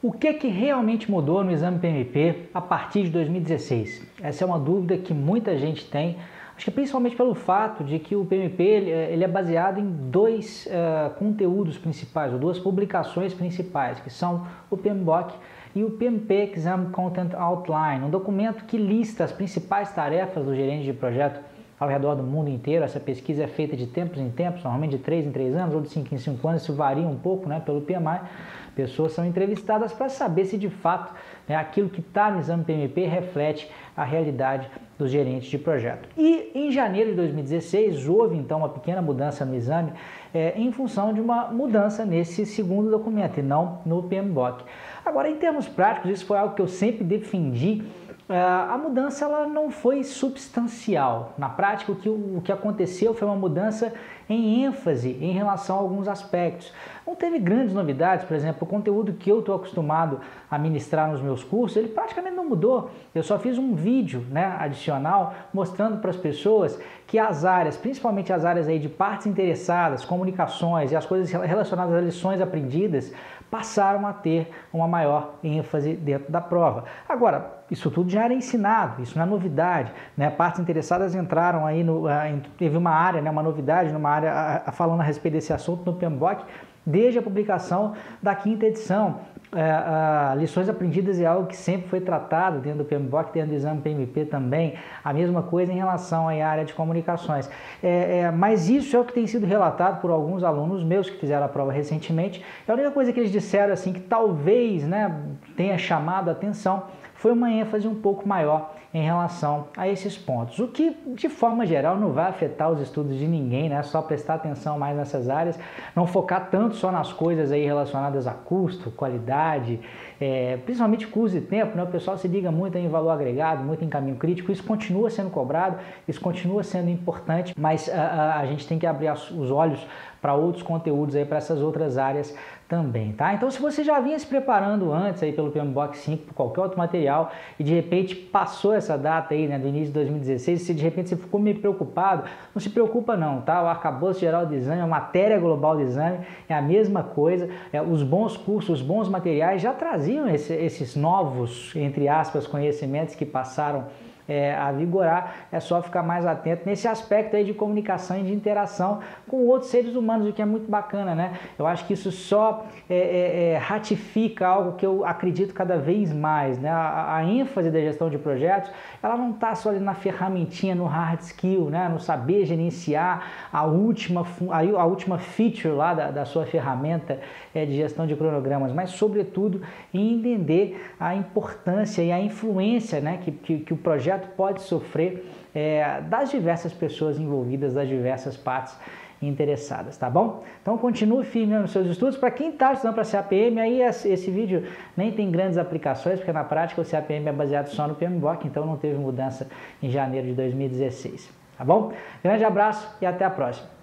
O que, que realmente mudou no exame PMP a partir de 2016? Essa é uma dúvida que muita gente tem, acho que principalmente pelo fato de que o PMP ele é baseado em dois uh, conteúdos principais, ou duas publicações principais, que são o PMBOK e o PMP Exam Content Outline, um documento que lista as principais tarefas do gerente de projeto ao redor do mundo inteiro. Essa pesquisa é feita de tempos em tempos, normalmente de 3 em 3 anos ou de 5 em 5 anos, isso varia um pouco né, pelo PMI. Pessoas são entrevistadas para saber se de fato né, aquilo que está no exame PMP reflete a realidade dos gerentes de projeto. E em janeiro de 2016 houve então uma pequena mudança no exame é, em função de uma mudança nesse segundo documento e não no PMBOK. Agora, em termos práticos, isso foi algo que eu sempre defendi é, a mudança ela não foi substancial. Na prática, o que, o que aconteceu foi uma mudança em ênfase em relação a alguns aspectos. Não teve grandes novidades, por exemplo, o conteúdo que eu estou acostumado a ministrar nos meus cursos, ele praticamente não mudou. Eu só fiz um vídeo né, adicional mostrando para as pessoas que as áreas, principalmente as áreas aí de partes interessadas, comunicações e as coisas relacionadas às lições aprendidas, passaram a ter uma maior ênfase dentro da prova. Agora, isso tudo já era ensinado, isso não é novidade. Né? Partes interessadas entraram aí, no, teve uma área, né, uma novidade, numa área falando a respeito desse assunto no PMBOK, desde a publicação da quinta edição. É, lições aprendidas é algo que sempre foi tratado dentro do PMBOK, dentro do exame PMP também. A mesma coisa em relação à área de comunicações. É, é, mas isso é o que tem sido relatado por alguns alunos meus que fizeram a prova recentemente. É a única coisa que eles disseram assim que talvez né, tenha chamado a atenção foi uma ênfase um pouco maior em relação a esses pontos. O que, de forma geral, não vai afetar os estudos de ninguém, né? Só prestar atenção mais nessas áreas, não focar tanto só nas coisas aí relacionadas a custo, qualidade, é, principalmente custo e tempo, né? O pessoal se liga muito em valor agregado, muito em caminho crítico, isso continua sendo cobrado, isso continua sendo importante, mas a, a, a gente tem que abrir os olhos para outros conteúdos aí, para essas outras áreas também, tá? Então, se você já vinha se preparando antes aí pelo PMBOK 5, por qualquer outro material, e de repente passou essa data aí, né, do início de 2016, se de repente você ficou meio preocupado, não se preocupa não, tá? O arcabouço geral do exame, a matéria global do exame é a mesma coisa, é, os bons cursos, os bons materiais já traziam esse, esses novos, entre aspas, conhecimentos que passaram é, a vigorar, é só ficar mais atento nesse aspecto aí de comunicação e de interação com outros seres humanos, o que é muito bacana, né? Eu acho que isso só é, é, é ratifica algo que eu acredito cada vez mais, né? A, a ênfase da gestão de projetos, ela não está só ali na ferramentinha, no hard skill, né? No saber gerenciar a última, a, última feature lá da, da sua ferramenta é, de gestão de cronogramas, mas sobretudo em entender a importância e a influência, né? que, que, que o projeto projeto pode sofrer é, das diversas pessoas envolvidas, das diversas partes interessadas, tá bom? Então continue firme nos seus estudos. Para quem está estudando para CAPM, aí esse vídeo nem tem grandes aplicações, porque na prática o CAPM é baseado só no PMBOK, então não teve mudança em janeiro de 2016, tá bom? Grande abraço e até a próxima.